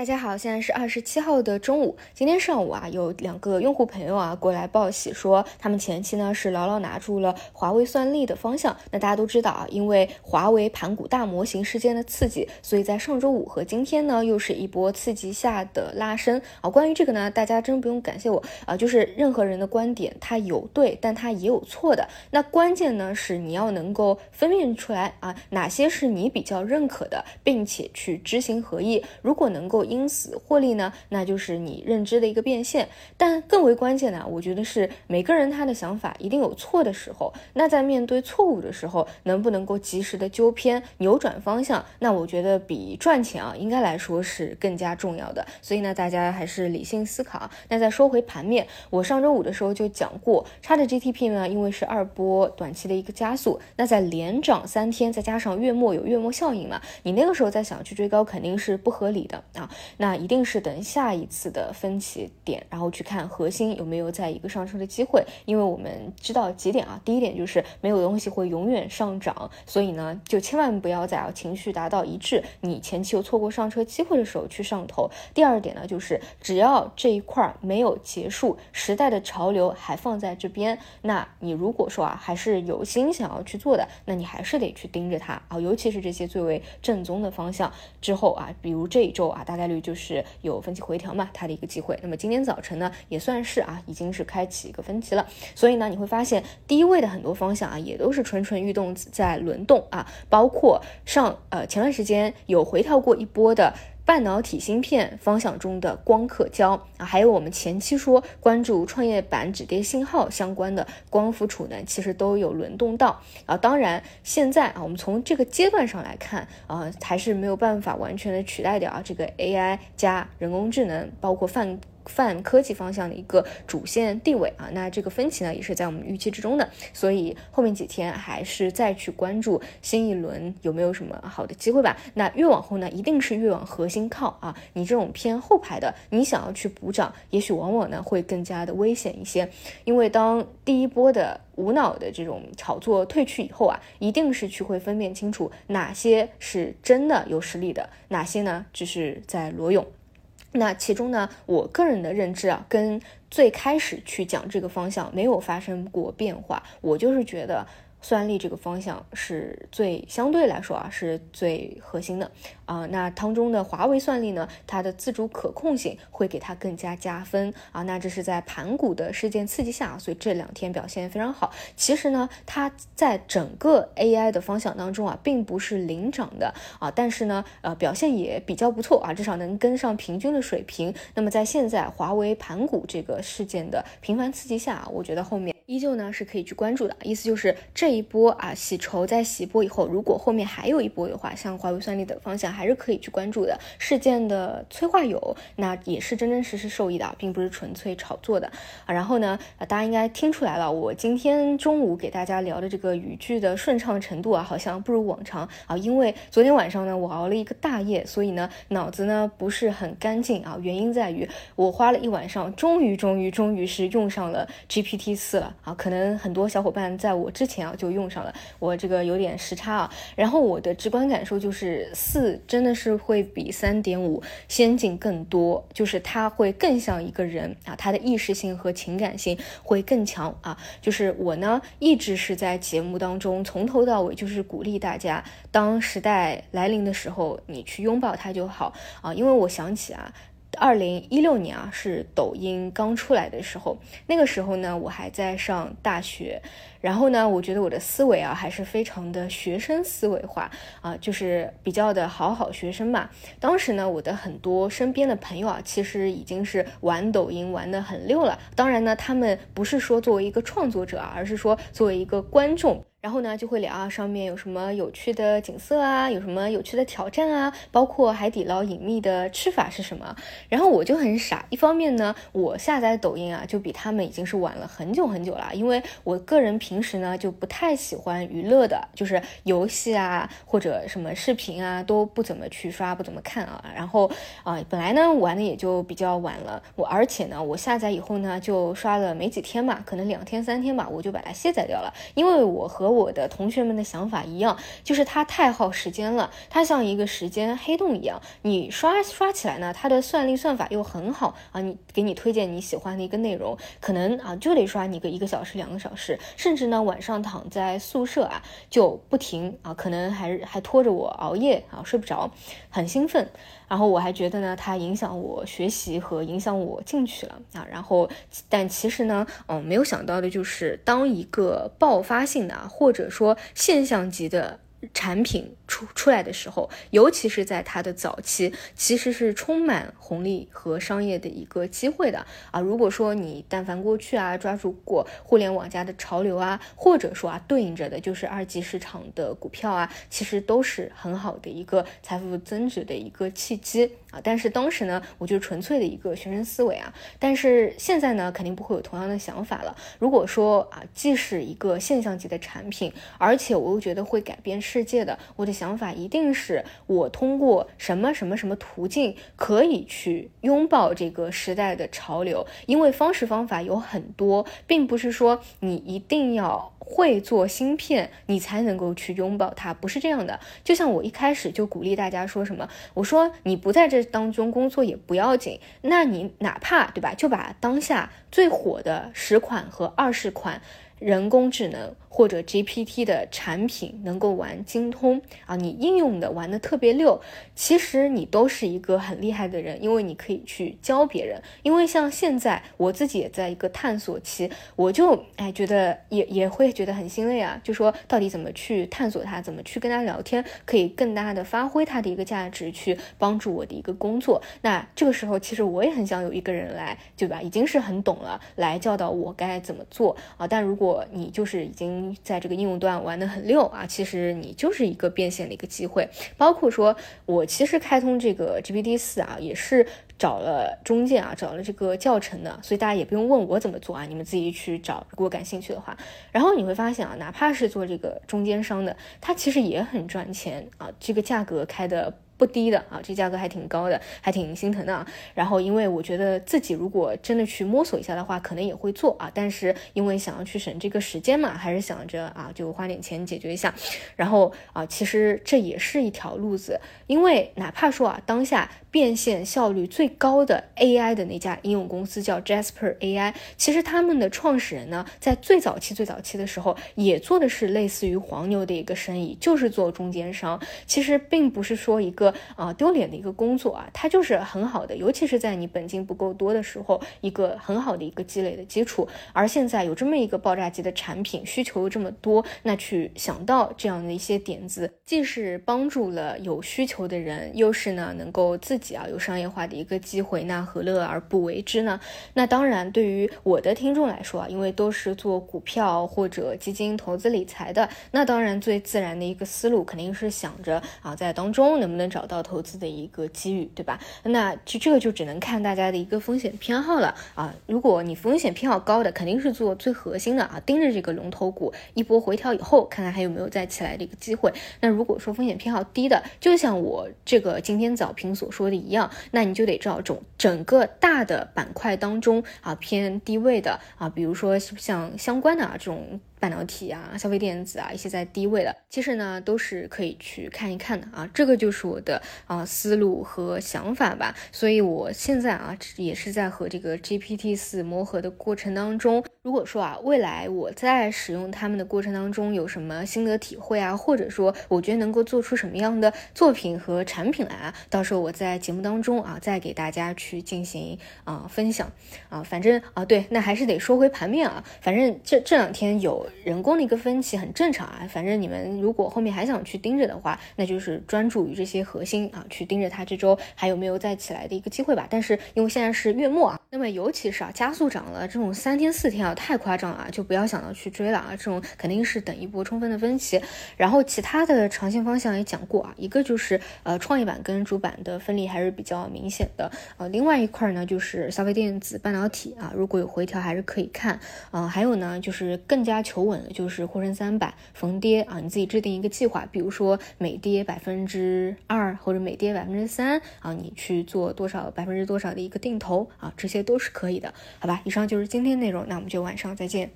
大家好，现在是二十七号的中午。今天上午啊，有两个用户朋友啊过来报喜，说他们前期呢是牢牢拿住了华为算力的方向。那大家都知道啊，因为华为盘古大模型事件的刺激，所以在上周五和今天呢又是一波刺激下的拉升啊。关于这个呢，大家真不用感谢我啊，就是任何人的观点它有对，但它也有错的。那关键呢是你要能够分辨出来啊，哪些是你比较认可的，并且去知行合一。如果能够因此获利呢，那就是你认知的一个变现。但更为关键的，我觉得是每个人他的想法一定有错的时候。那在面对错误的时候，能不能够及时的纠偏、扭转方向？那我觉得比赚钱啊，应该来说是更加重要的。所以呢，大家还是理性思考。那再说回盘面，我上周五的时候就讲过，差的 GTP 呢，因为是二波短期的一个加速，那在连涨三天，再加上月末有月末效应嘛，你那个时候再想去追高，肯定是不合理的啊。那一定是等下一次的分歧点，然后去看核心有没有在一个上升的机会。因为我们知道几点啊，第一点就是没有东西会永远上涨，所以呢，就千万不要在啊情绪达到一致，你前期又错过上车机会的时候去上头。第二点呢，就是只要这一块没有结束，时代的潮流还放在这边，那你如果说啊还是有心想要去做的，那你还是得去盯着它啊，尤其是这些最为正宗的方向之后啊，比如这一周啊，大概概率就是有分歧回调嘛，它的一个机会。那么今天早晨呢，也算是啊，已经是开启一个分歧了。所以呢，你会发现低位的很多方向啊，也都是蠢蠢欲动在轮动啊，包括上呃前段时间有回调过一波的。半导体芯片方向中的光刻胶啊，还有我们前期说关注创业板止跌信号相关的光伏储能，其实都有轮动到啊。当然，现在啊，我们从这个阶段上来看啊，还是没有办法完全的取代掉啊这个 AI 加人工智能，包括泛。泛科技方向的一个主线地位啊，那这个分歧呢也是在我们预期之中的，所以后面几天还是再去关注新一轮有没有什么好的机会吧。那越往后呢，一定是越往核心靠啊。你这种偏后排的，你想要去补涨，也许往往呢会更加的危险一些，因为当第一波的无脑的这种炒作退去以后啊，一定是去会分辨清楚哪些是真的有实力的，哪些呢只是在裸泳。那其中呢，我个人的认知啊，跟最开始去讲这个方向没有发生过变化，我就是觉得。算力这个方向是最相对来说啊是最核心的啊，那当中的华为算力呢，它的自主可控性会给它更加加分啊，那这是在盘古的事件刺激下，所以这两天表现非常好。其实呢，它在整个 AI 的方向当中啊，并不是领涨的啊，但是呢，呃，表现也比较不错啊，至少能跟上平均的水平。那么在现在华为盘古这个事件的频繁刺激下，我觉得后面。依旧呢是可以去关注的，意思就是这一波啊洗筹在洗波以后，如果后面还有一波的话，像华为算力等方向还是可以去关注的。事件的催化有，那也是真真实实受益的，并不是纯粹炒作的啊。然后呢，大家应该听出来了，我今天中午给大家聊的这个语句的顺畅程度啊，好像不如往常啊，因为昨天晚上呢我熬了一个大夜，所以呢脑子呢不是很干净啊。原因在于我花了一晚上，终于终于终于是用上了 GPT 四了。啊，可能很多小伙伴在我之前啊就用上了，我这个有点时差啊。然后我的直观感受就是四真的是会比三点五先进更多，就是它会更像一个人啊，它的意识性和情感性会更强啊。就是我呢一直是在节目当中从头到尾就是鼓励大家，当时代来临的时候，你去拥抱它就好啊，因为我想起啊。二零一六年啊，是抖音刚出来的时候，那个时候呢，我还在上大学，然后呢，我觉得我的思维啊，还是非常的学生思维化啊，就是比较的好好学生嘛。当时呢，我的很多身边的朋友啊，其实已经是玩抖音玩的很溜了。当然呢，他们不是说作为一个创作者啊，而是说作为一个观众。然后呢，就会聊啊，上面有什么有趣的景色啊，有什么有趣的挑战啊，包括海底捞隐秘的吃法是什么。然后我就很傻，一方面呢，我下载抖音啊，就比他们已经是晚了很久很久了，因为我个人平时呢就不太喜欢娱乐的，就是游戏啊或者什么视频啊都不怎么去刷，不怎么看啊。然后啊，本来呢玩的也就比较晚了，我而且呢，我下载以后呢就刷了没几天嘛，可能两天三天吧，我就把它卸载掉了，因为我和我的同学们的想法一样，就是它太耗时间了，它像一个时间黑洞一样。你刷刷起来呢，它的算力算法又很好啊，你给你推荐你喜欢的一个内容，可能啊就得刷你个一个小时、两个小时，甚至呢晚上躺在宿舍啊就不停啊，可能还还拖着我熬夜啊，睡不着，很兴奋。然后我还觉得呢，它影响我学习和影响我进去了啊。然后，但其实呢，嗯，没有想到的就是，当一个爆发性的或者说现象级的。产品出出来的时候，尤其是在它的早期，其实是充满红利和商业的一个机会的啊。如果说你但凡过去啊抓住过互联网加的潮流啊，或者说啊对应着的就是二级市场的股票啊，其实都是很好的一个财富增值的一个契机啊。但是当时呢，我就纯粹的一个学生思维啊。但是现在呢，肯定不会有同样的想法了。如果说啊，既是一个现象级的产品，而且我又觉得会改变。世界的，我的想法一定是我通过什么什么什么途径可以去拥抱这个时代的潮流，因为方式方法有很多，并不是说你一定要会做芯片，你才能够去拥抱它，不是这样的。就像我一开始就鼓励大家说什么，我说你不在这当中工作也不要紧，那你哪怕对吧，就把当下最火的十款和二十款。人工智能或者 GPT 的产品能够玩精通啊，你应用的玩的特别溜，其实你都是一个很厉害的人，因为你可以去教别人。因为像现在我自己也在一个探索期，我就哎觉得也也会觉得很心累啊，就说到底怎么去探索它，怎么去跟他聊天，可以更大的发挥它的一个价值，去帮助我的一个工作。那这个时候其实我也很想有一个人来，对吧？已经是很懂了，来教导我该怎么做啊。但如果你就是已经在这个应用端玩的很溜啊，其实你就是一个变现的一个机会。包括说我其实开通这个 GPT 四啊，也是找了中介啊，找了这个教程的，所以大家也不用问我怎么做啊，你们自己去找，如果感兴趣的话。然后你会发现啊，哪怕是做这个中间商的，它其实也很赚钱啊，这个价格开的。不低的啊，这价格还挺高的，还挺心疼的啊。然后，因为我觉得自己如果真的去摸索一下的话，可能也会做啊。但是因为想要去省这个时间嘛，还是想着啊，就花点钱解决一下。然后啊，其实这也是一条路子，因为哪怕说啊，当下变现效率最高的 AI 的那家应用公司叫 Jasper AI，其实他们的创始人呢，在最早期最早期的时候，也做的是类似于黄牛的一个生意，就是做中间商。其实并不是说一个。啊，丢脸的一个工作啊，它就是很好的，尤其是在你本金不够多的时候，一个很好的一个积累的基础。而现在有这么一个爆炸级的产品，需求这么多，那去想到这样的一些点子，既是帮助了有需求的人，又是呢能够自己啊有商业化的一个机会，那何乐而不为之呢？那当然，对于我的听众来说啊，因为都是做股票或者基金投资理财的，那当然最自然的一个思路肯定是想着啊，在当中能不能找。找到投资的一个机遇，对吧？那就这个就只能看大家的一个风险偏好了啊。如果你风险偏好高的，肯定是做最核心的啊，盯着这个龙头股一波回调以后，看看还有没有再起来的一个机会。那如果说风险偏好低的，就像我这个今天早评所说的一样，那你就得找整整个大的板块当中啊偏低位的啊，比如说像相关的啊这种。半导体啊，消费电子啊，一些在低位的，其实呢都是可以去看一看的啊。这个就是我的啊思路和想法吧。所以我现在啊也是在和这个 GPT 四磨合的过程当中。如果说啊未来我在使用他们的过程当中有什么心得体会啊，或者说我觉得能够做出什么样的作品和产品来啊，到时候我在节目当中啊再给大家去进行啊分享啊。反正啊对，那还是得说回盘面啊。反正这这两天有。人工的一个分歧很正常啊，反正你们如果后面还想去盯着的话，那就是专注于这些核心啊，去盯着它这周还有没有再起来的一个机会吧。但是因为现在是月末啊，那么尤其是啊加速涨了这种三天四天啊，太夸张了啊，就不要想到去追了啊，这种肯定是等一波充分的分歧。然后其他的长线方向也讲过啊，一个就是呃创业板跟主板的分离还是比较明显的，呃另外一块呢就是消费电子、半导体啊，如果有回调还是可以看啊，还有呢就是更加求。稳的就是沪深三百逢跌啊，你自己制定一个计划，比如说每跌百分之二或者每跌百分之三啊，你去做多少百分之多少的一个定投啊，这些都是可以的，好吧？以上就是今天内容，那我们就晚上再见。